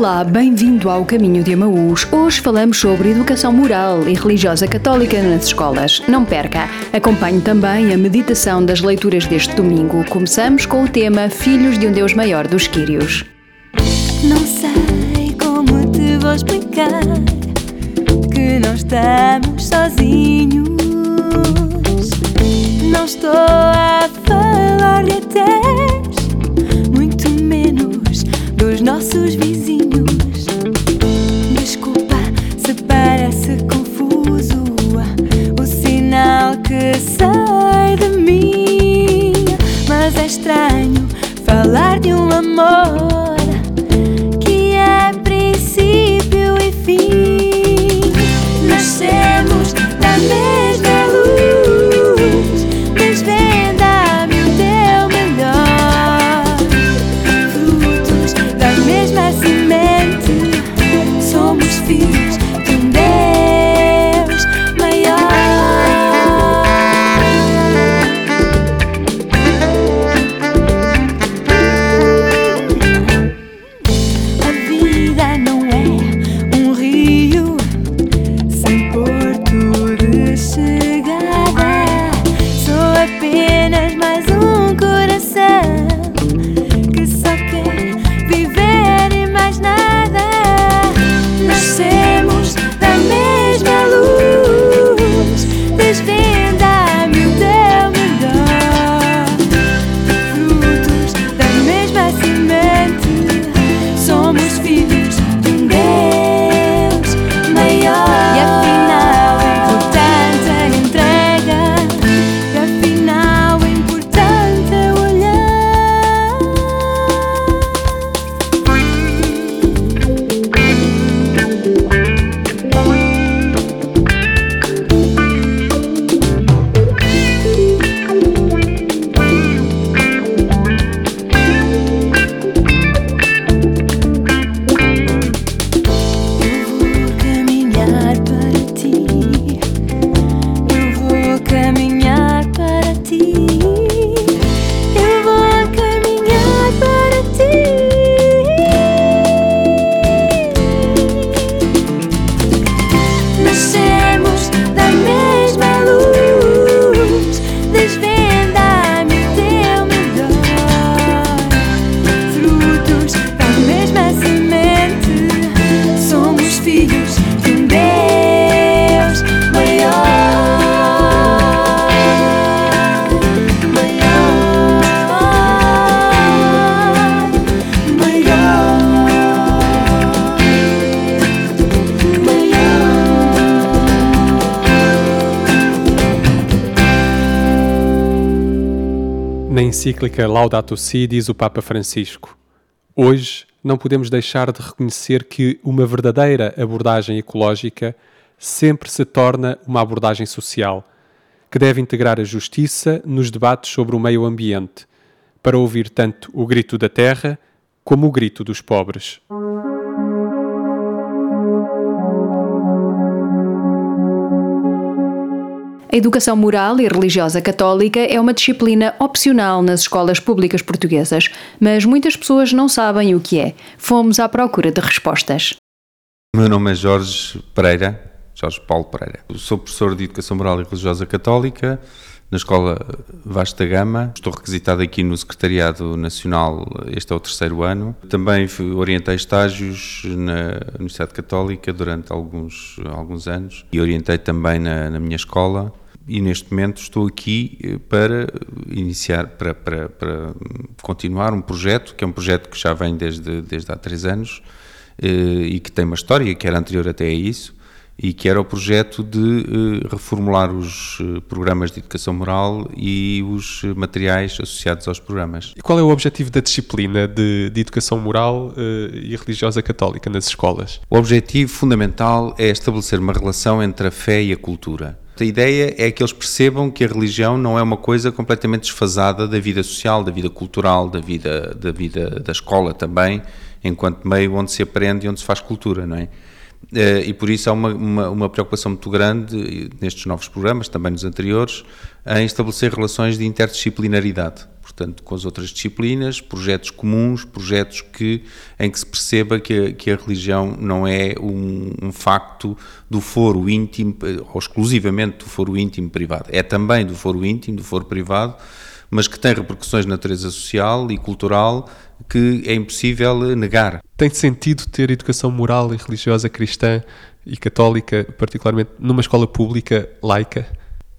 Olá, bem-vindo ao Caminho de Amaús. Hoje falamos sobre educação moral e religiosa católica nas escolas. Não perca, acompanhe também a meditação das leituras deste domingo. Começamos com o tema Filhos de um Deus Maior dos Quírios. Não sei como te vou explicar que não estamos sozinhos. Não estou a falar encíclica Laudato Si diz o Papa Francisco: Hoje não podemos deixar de reconhecer que uma verdadeira abordagem ecológica sempre se torna uma abordagem social, que deve integrar a justiça nos debates sobre o meio ambiente, para ouvir tanto o grito da terra como o grito dos pobres. A educação moral e religiosa católica é uma disciplina opcional nas escolas públicas portuguesas, mas muitas pessoas não sabem o que é. Fomos à procura de respostas. Meu nome é Jorge Pereira, Jorge Paulo Pereira. Sou professor de Educação Moral e Religiosa Católica na Escola Vasta Gama. Estou requisitado aqui no Secretariado Nacional, este é o terceiro ano. Também orientei estágios na Universidade Católica durante alguns, alguns anos e orientei também na, na minha escola. E neste momento estou aqui eh, para iniciar, para, para, para continuar um projeto, que é um projeto que já vem desde, desde há três anos, eh, e que tem uma história que era anterior até a isso e que era o projeto de eh, reformular os eh, programas de educação moral e os eh, materiais associados aos programas. E qual é o objetivo da disciplina de, de educação moral e religiosa católica nas escolas? O objetivo fundamental é estabelecer uma relação entre a fé e a cultura. A ideia é que eles percebam que a religião não é uma coisa completamente desfasada da vida social, da vida cultural, da vida da, vida da escola também, enquanto meio onde se aprende e onde se faz cultura, não é? Eh, E por isso há uma, uma, uma preocupação muito grande nestes novos programas, também nos anteriores, em estabelecer relações de interdisciplinaridade. Portanto, com as outras disciplinas, projetos comuns, projetos que, em que se perceba que a, que a religião não é um, um, facto do foro íntimo, ou exclusivamente do foro íntimo privado. É também do foro íntimo, do foro privado, mas que tem repercussões de natureza social e cultural que é impossível negar. Tem sentido ter educação moral e religiosa cristã e católica, particularmente numa escola pública laica?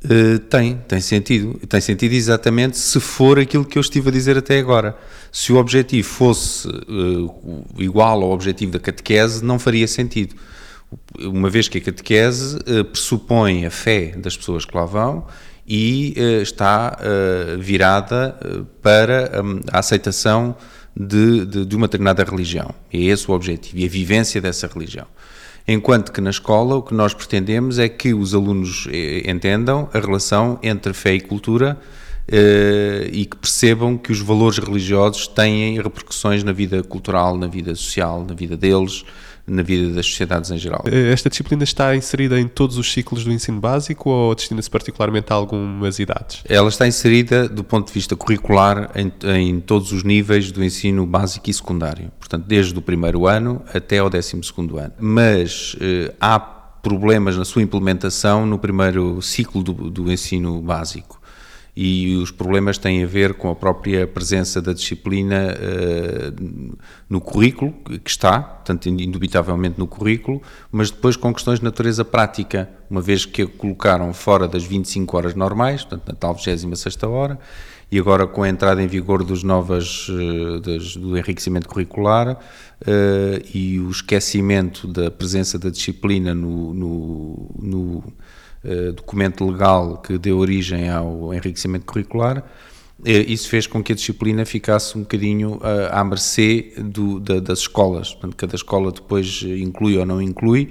Uh, tem, tem sentido. Tem sentido exatamente se for aquilo que eu estive a dizer até agora. Se o objetivo fosse uh, igual ao objetivo da catequese, não faria sentido. Uma vez que a catequese uh, pressupõe a fé das pessoas que lá vão e está virada para um, a aceitação de, de, de uma determinada religião. É esse o objetivo e a vivência dessa religião. Enquanto que na escola o que nós pretendemos é que os alunos eh, entendam a relação entre fé e cultura eh, e que percebam que os valores religiosos têm repercussões na vida cultural, na vida social, na vida deles, na vida das sociedades em geral. Eh, esta disciplina está inserida em todos os ciclos do ensino básico ou destina-se particularmente a algumas idades? Ela está inserida do ponto de vista curricular em, em, todos os níveis do ensino básico e secundário, portanto, desde o primeiro ano até ao décimo segundo ano. Mas eh, há problemas na sua implementação no primeiro ciclo do, do ensino básico e os problemas têm a ver com a própria presença da disciplina uh, no currículo, que está, portanto, indubitavelmente no currículo, mas depois com questões de natureza prática, uma vez que a colocaram fora das 25 horas normais, portanto, na tal 26 hora, e agora com a entrada em vigor dos novas, uh, das, do enriquecimento curricular uh, e o esquecimento da presença da disciplina no, no, no eh, documento legal que deu origem ao enriquecimento curricular, eh, isso fez com que a disciplina ficasse um bocadinho uh, à mercê do, da, das escolas. Portanto, cada escola depois inclui ou não inclui,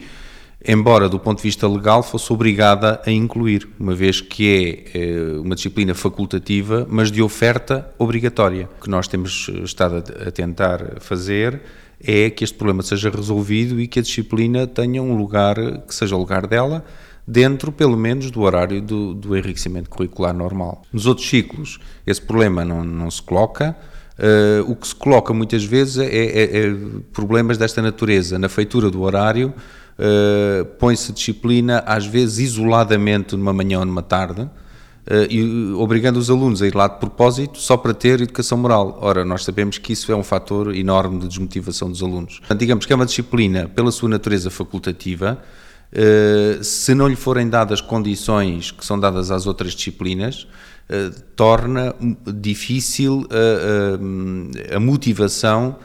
embora do ponto de vista legal fosse obrigada a incluir, uma vez que é uma disciplina facultativa, mas de oferta obrigatória. O que nós temos estado a tentar fazer é que este problema seja resolvido e que a disciplina tenha um lugar que seja o lugar dela dentro, pelo menos, do horário do, do enriquecimento curricular normal. Nos outros ciclos, esse problema não, não se coloca. Uh, o que se coloca muitas vezes é, é, é, problemas desta natureza. Na feitura do horário, uh, põe-se disciplina, às vezes isoladamente, numa manhã ou numa tarde, uh, e obrigando os alunos a ir lá de propósito só para ter educação moral. Ora, nós sabemos que isso é um fator enorme de desmotivação dos alunos. Portanto, digamos que é uma disciplina, pela sua natureza facultativa, eh, se não lhe forem dadas condições que são dadas às outras disciplinas, uh, torna difícil a, a, a motivação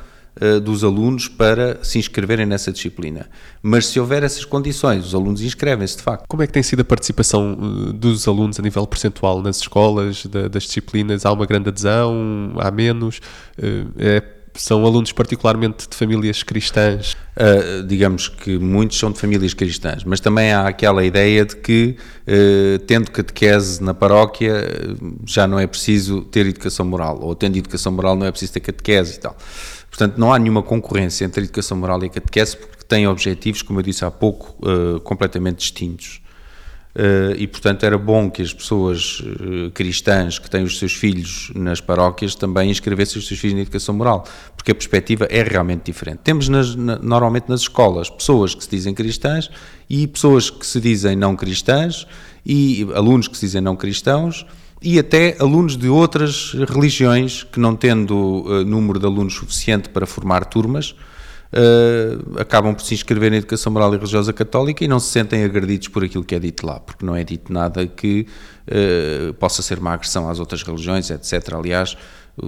dos alunos para se inscreverem nessa disciplina. Mas se houver essas condições, os alunos inscrevem-se de facto. Como é que tem sido a participação dos alunos a nível percentual nas escolas, da, das disciplinas? Há uma grande adesão? Há menos? É são alunos particularmente de famílias cristãs? Uh, digamos que muitos são de famílias cristãs, mas também há aquela ideia de que, uh, tendo catequese na paróquia, já não é preciso ter educação moral, ou tendo educação moral não é preciso ter catequese e tal. Portanto, não há nenhuma concorrência entre a educação moral e a catequese, porque têm objetivos, como eu disse há pouco, uh, completamente distintos. Uh, e, portanto, era bom que as pessoas uh, cristãs que têm os seus filhos nas paróquias também inscrevessem os seus filhos na educação moral, porque a perspectiva é realmente diferente. Temos nas, na, normalmente nas escolas pessoas que se dizem cristãs e pessoas que se dizem não cristãs e alunos que se dizem não cristãos e até alunos de outras religiões que, não tendo uh, número de alunos suficiente para formar turmas, uh, acabam por se inscrever na educação moral e religiosa católica e não se sentem agredidos por aquilo que é dito lá, porque não é dito nada que uh, possa ser uma agressão às outras religiões, etc. Aliás, o,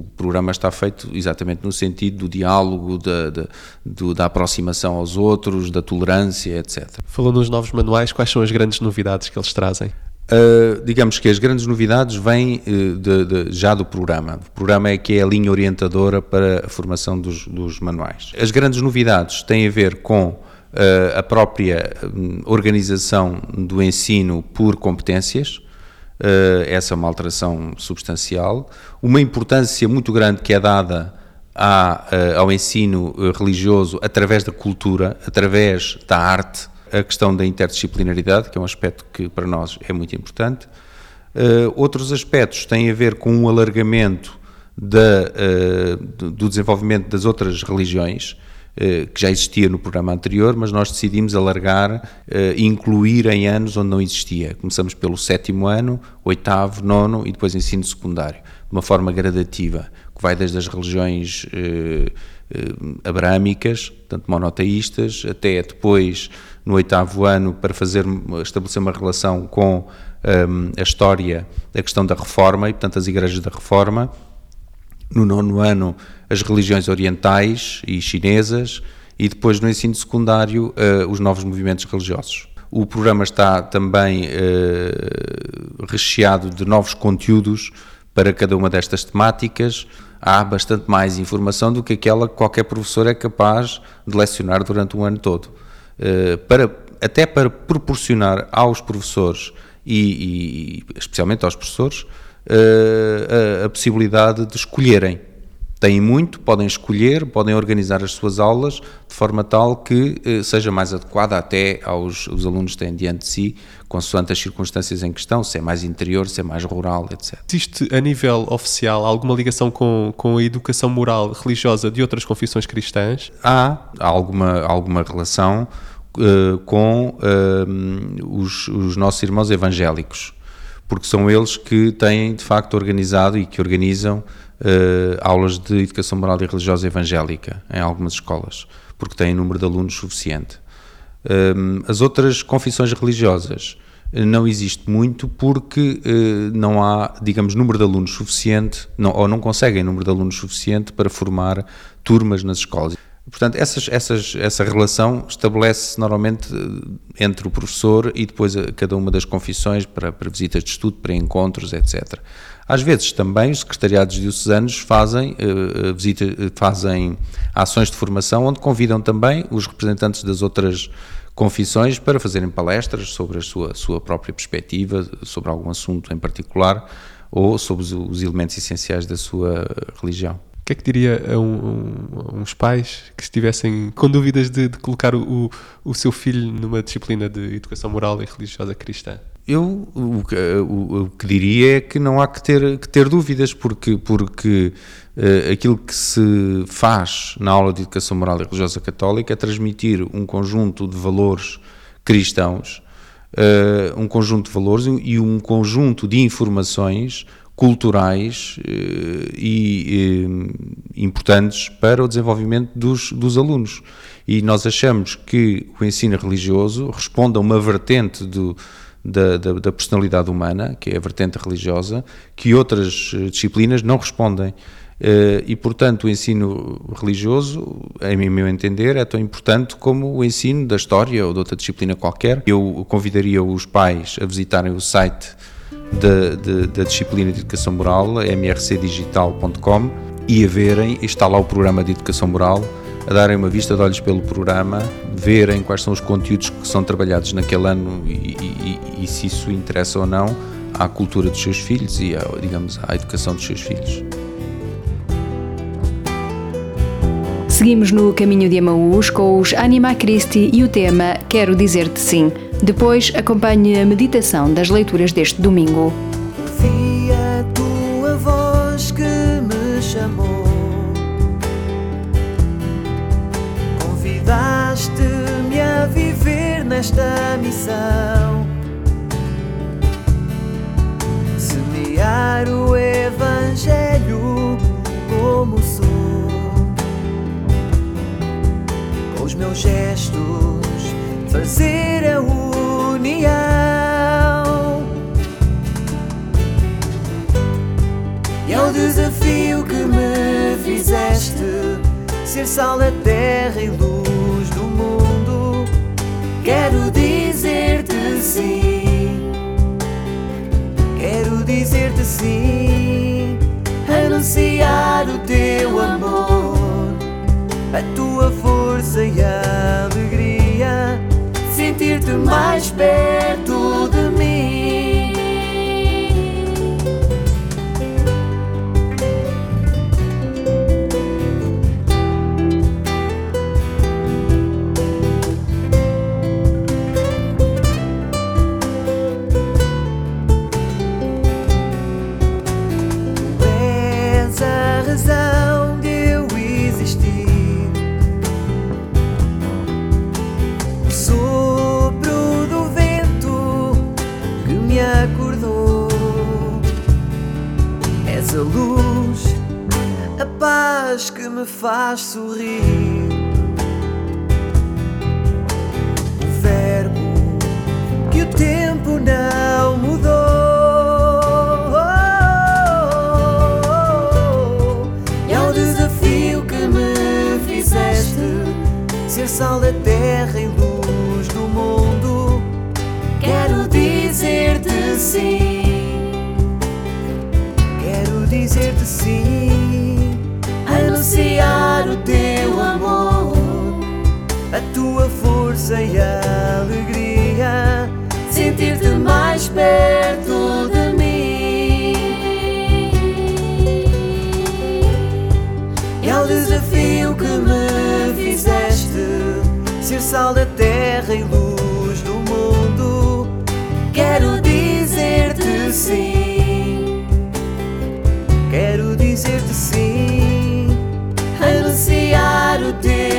o, programa está feito exatamente no sentido do diálogo, da, da, do, da aproximação aos outros, da tolerância, etc. Falou nos novos manuais, quais são as grandes novidades que eles trazem? Uh, digamos que as grandes novidades vêm uh, de, de, já do programa. O programa é que é a linha orientadora para a formação dos, dos manuais. As grandes novidades têm a ver com uh, a própria um, organização do ensino por competências. essa é uma alteração substancial. Uma importância muito grande que é dada à, ao ensino religioso através da cultura, através da arte a questão da interdisciplinaridade, que é um aspecto que para nós é muito importante, Uh, outros aspectos têm a ver com um alargamento da, uh, do desenvolvimento das outras religiões, uh, que já existia no programa anterior, mas nós decidimos alargar e incluir em anos onde não existia. Começamos pelo sétimo ano, oitavo, nono e depois ensino secundário, de uma forma gradativa, que vai desde as religiões abrâmicas, portanto monoteístas, até depois, no oitavo ano, para fazer, estabelecer uma relação com um, a história da questão da reforma e, portanto, as igrejas da reforma. No nono ano, as religiões orientais e chinesas, e depois no ensino secundário, uh, os novos movimentos religiosos. O programa está também uh, recheado de novos conteúdos para cada uma destas temáticas. Há bastante mais informação do que aquela que qualquer professor é capaz de lecionar durante um ano todo. Uh, para, até para proporcionar aos professores e, e especialmente aos professores, uh, a, a, possibilidade de escolherem. Têm muito, podem escolher, podem organizar as suas aulas de forma tal que uh, seja mais adequada até aos os alunos que têm diante de si, consoante as circunstâncias em questão, se é mais interior, se é mais rural, etc. Existe a nível oficial alguma ligação com, com a educação moral religiosa de outras confissões cristãs? Há alguma, alguma relação uh, com uh, os, os, nossos irmãos evangélicos, porque são eles que têm de facto organizado e que organizam uh, aulas de educação moral e religiosa evangélica em algumas escolas, porque têm número de alunos suficiente. as outras confissões religiosas não existe muito porque não há, digamos, número de alunos suficiente, não, ou não conseguem número de alunos suficiente para formar turmas nas escolas. Portanto, essas, essas, essa relação estabelece normalmente eh, entre o professor e depois cada uma das confissões para, para visitas de estudo, para encontros, etc. Às vezes também os secretariados diocesanos fazem, uh, visita, fazem ações de formação onde convidam também os representantes das outras confissões para fazerem palestras sobre a sua, sua própria perspectiva, sobre algum assunto em particular ou sobre os, os elementos essenciais da sua religião. O que é que diria a, um, a uns pais que estivessem com dúvidas de, de colocar o, o, seu filho numa disciplina de educação moral e religiosa cristã? Eu o, o, o que diria é que não há que ter, que ter dúvidas, porque, porque uh, aquilo que se faz na aula de educação moral e religiosa católica é transmitir um conjunto de valores cristãos, uh, um conjunto de valores e um conjunto de informações culturais eh, e eh, importantes para o desenvolvimento dos, dos alunos. E nós achamos que o ensino religioso responde a uma vertente do, da, da, da, personalidade humana, que é a vertente religiosa, que outras eh, disciplinas não respondem. E, portanto, o ensino religioso, em meu entender, é tão importante como o ensino da história ou de outra disciplina qualquer. Eu convidaria os pais a visitarem o site da, disciplina de Educação Moral, mrcdigital.com, e a verem, está lá o programa de Educação Moral, a darem uma vista de olhos pelo programa, verem quais são os conteúdos que são trabalhados naquele ano e, e, e se isso interessa ou não à cultura dos seus filhos e, à, digamos, à educação dos seus filhos. Seguimos no caminho de Amaús com os Anima Christi e o tema Quero Dizer-te Sim. Depois acompanhe a meditação das leituras deste domingo. Vi a tua voz que me chamou, convidaste-me a viver nesta missão. Meus gestos fazer a união. E é o desafio que me fizeste ser sal da terra e luz do mundo. Quero dizer-te sim. Quero dizer-te sim. Anunciar o teu amor, a tua força e alegria sentir-te mais perto de mim. Me faz sorrir. O verbo que o tempo não mudou. E ao desafio que me fizeste ser sal da terra e luz força e alegria, sentir-te mais perto de mim. E ao desafio que me fizeste, ser sal da terra e luz do mundo, quero dizer-te sim. Quero dizer-te sim, anunciar o teu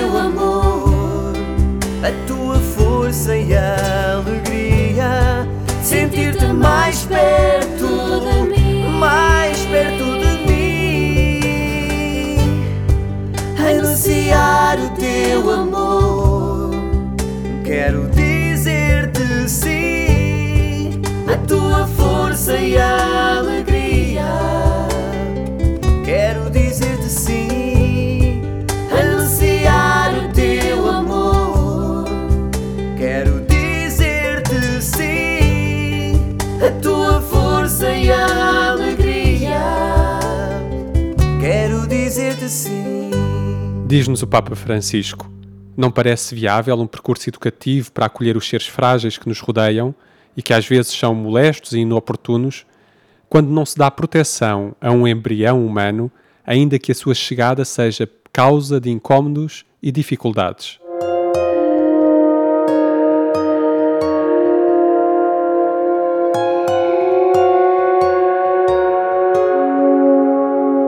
alegria, sentir-te mais perto de mim, mais perto de mim, anunciar o teu amor. Quero dizer-te sim, a tua força e alegria Diz-nos o Papa Francisco: não parece viável um percurso educativo para acolher os seres frágeis que nos rodeiam e que às vezes são molestos e inoportunos, quando não se dá proteção a um embrião humano, ainda que a sua chegada seja causa de incômodos e dificuldades.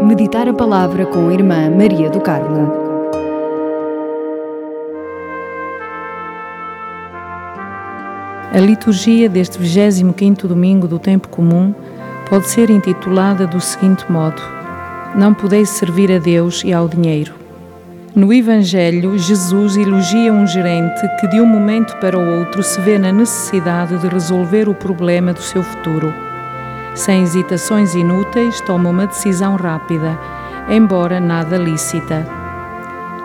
Meditar a palavra com a irmã Maria do Carmo. A liturgia deste 25º domingo do tempo comum pode ser intitulada do seguinte modo: Não podeis servir a Deus e ao dinheiro. No Evangelho, Jesus elogia um gerente que de um momento para o outro se vê na necessidade de resolver o problema do seu futuro. Sem hesitações inúteis, toma uma decisão rápida, embora nada lícita.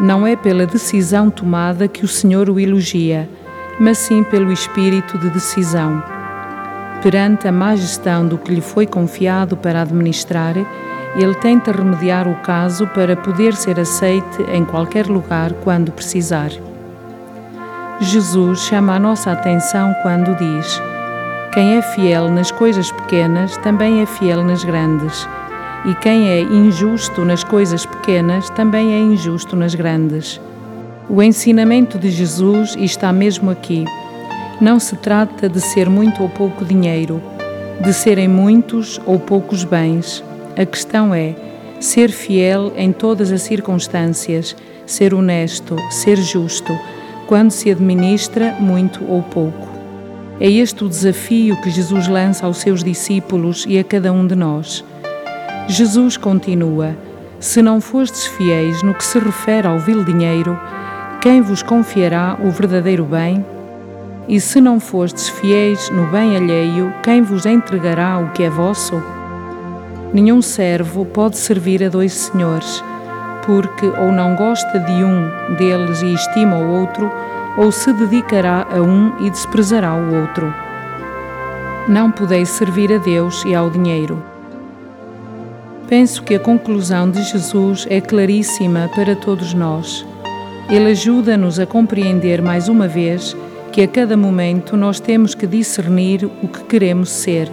Não é pela decisão tomada que o Senhor o elogia, mas sim pelo espírito de decisão. Perante a má gestão do que lhe foi confiado para administrar, ele tenta remediar o caso para poder ser aceite em qualquer lugar quando precisar. Jesus chama a nossa atenção quando diz: Quem é fiel nas coisas pequenas também é fiel nas grandes, e quem é injusto nas coisas pequenas também é injusto nas grandes. O ensinamento de Jesus está mesmo aqui. Não se trata de ser muito ou pouco dinheiro, de serem muitos ou poucos bens. A questão é ser fiel em todas as circunstâncias, ser honesto, ser justo, quando se administra muito ou pouco. É este o desafio que Jesus lança aos seus discípulos e a cada um de nós. Jesus continua: Se não fostes fiéis no que se refere ao vil dinheiro, quem vos confiará o verdadeiro bem? E se não fostes fiéis no bem alheio, quem vos entregará o que é vosso? Nenhum servo pode servir a dois senhores, porque ou não gosta de um deles e estima o outro, ou se dedicará a um e desprezará o outro. Não podeis servir a Deus e ao dinheiro. Penso que a conclusão de Jesus é claríssima para todos nós. Ele ajuda-nos a compreender mais uma vez que a cada momento nós temos que discernir o que queremos ser.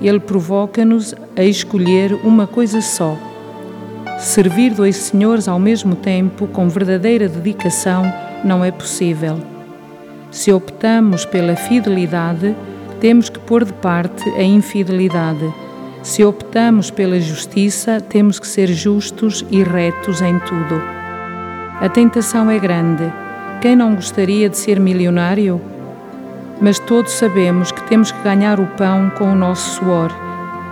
Ele provoca-nos a escolher uma coisa só. Servir dois senhores ao mesmo tempo com verdadeira dedicação não é possível. Se optamos pela fidelidade, temos que pôr de parte a infidelidade. Se optamos pela justiça, temos que ser justos e retos em tudo. A tentação é grande. Quem não gostaria de ser milionário? Mas todos sabemos que temos que ganhar o pão com o nosso suor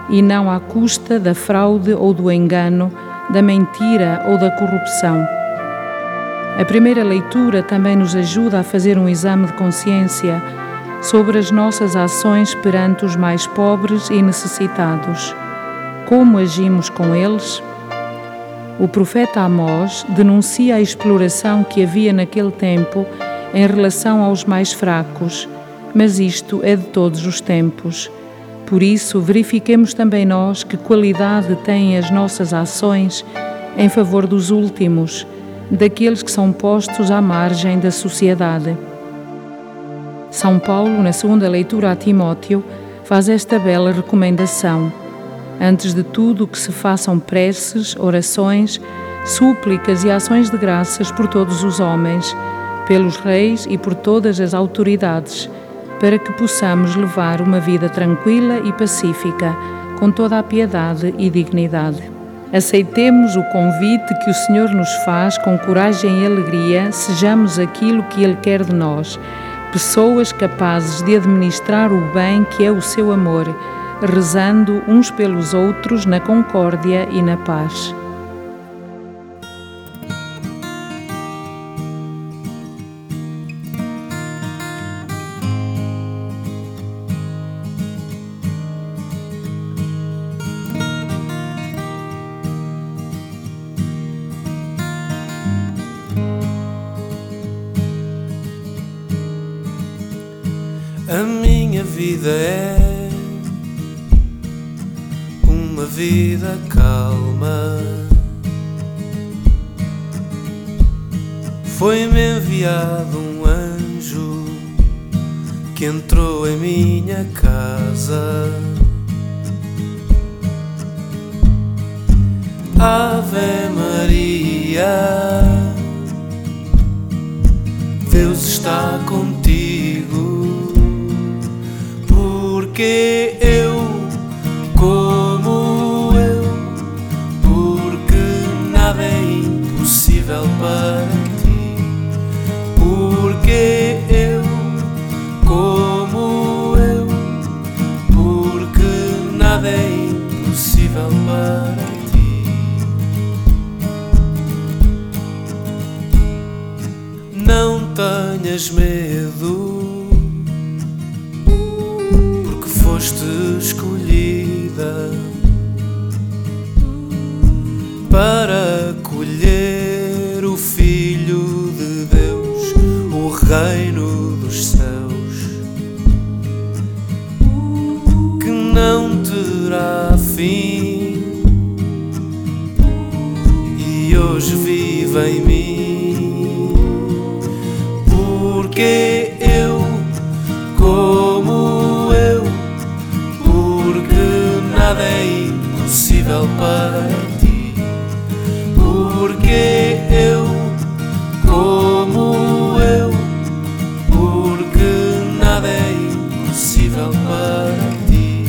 e não à custa da fraude ou do engano, da mentira ou da corrupção. A primeira leitura também nos ajuda a fazer um exame de consciência sobre as nossas ações perante os mais pobres e necessitados. Como agimos com eles? O profeta Amós denuncia a exploração que havia naquele tempo em relação aos mais fracos, mas isto é de todos os tempos. Por isso, verifiquemos também nós que qualidade têm as nossas ações em favor dos últimos, daqueles que são postos à margem da sociedade. São Paulo, na segunda leitura a Timóteo, faz esta bela recomendação. Antes de tudo, que se façam preces, orações, súplicas e ações de graças por todos os homens, pelos reis e por todas as autoridades para que possamos levar uma vida tranquila e pacífica, com toda a piedade e dignidade. Aceitemos o convite que o Senhor nos faz com coragem e alegria, sejamos aquilo que Ele quer de nós, pessoas capazes de administrar o bem que é o seu amor, rezando uns pelos outros na concórdia e na paz. Entrou em minha casa. Ave Maria, Deus está contigo porque eu, tenhas medo foste escolhida para colher o Filho de Deus, o reino dos céus, que não terá fim. E hoje vive ti, porque eu, como eu, porque nada é impossível para ti.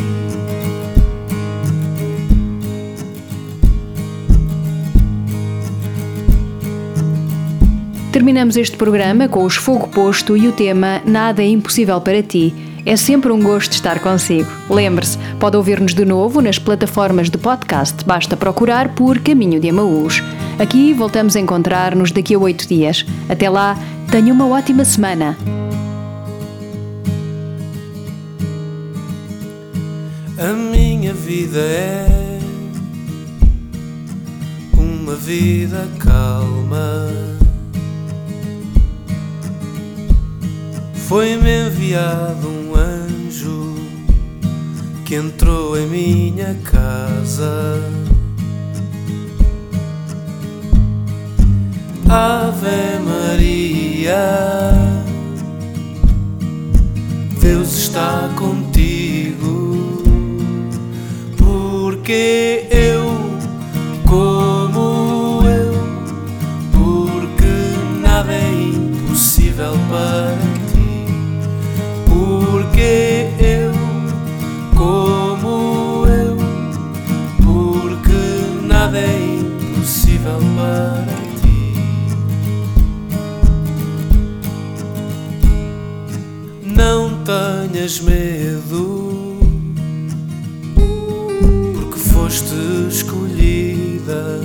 Terminamos este programa com os Fogo Posto e o tema Nada é Impossível para Ti. É sempre um gosto estar consigo. Lembre-se, pode ouvir-nos de novo nas plataformas de podcast, basta procurar por Caminho de Amaús. Aqui voltamos a encontrar-nos daqui a oito dias. Até lá, tenha uma ótima semana. A minha vida é uma vida calma. Foi-me enviado um que entrou em minha casa. Ave Maria, Deus está contigo, porque tinhas medo, porque foste escolhida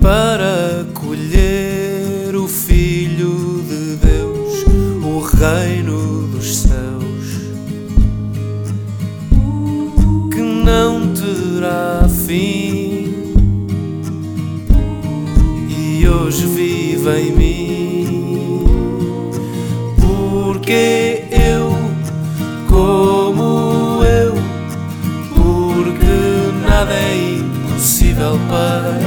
para colher o Filho de Deus, o reino dos céus, que não terá fim. E hoje vive em mim. Porque eu, como eu, porque nada é impossível para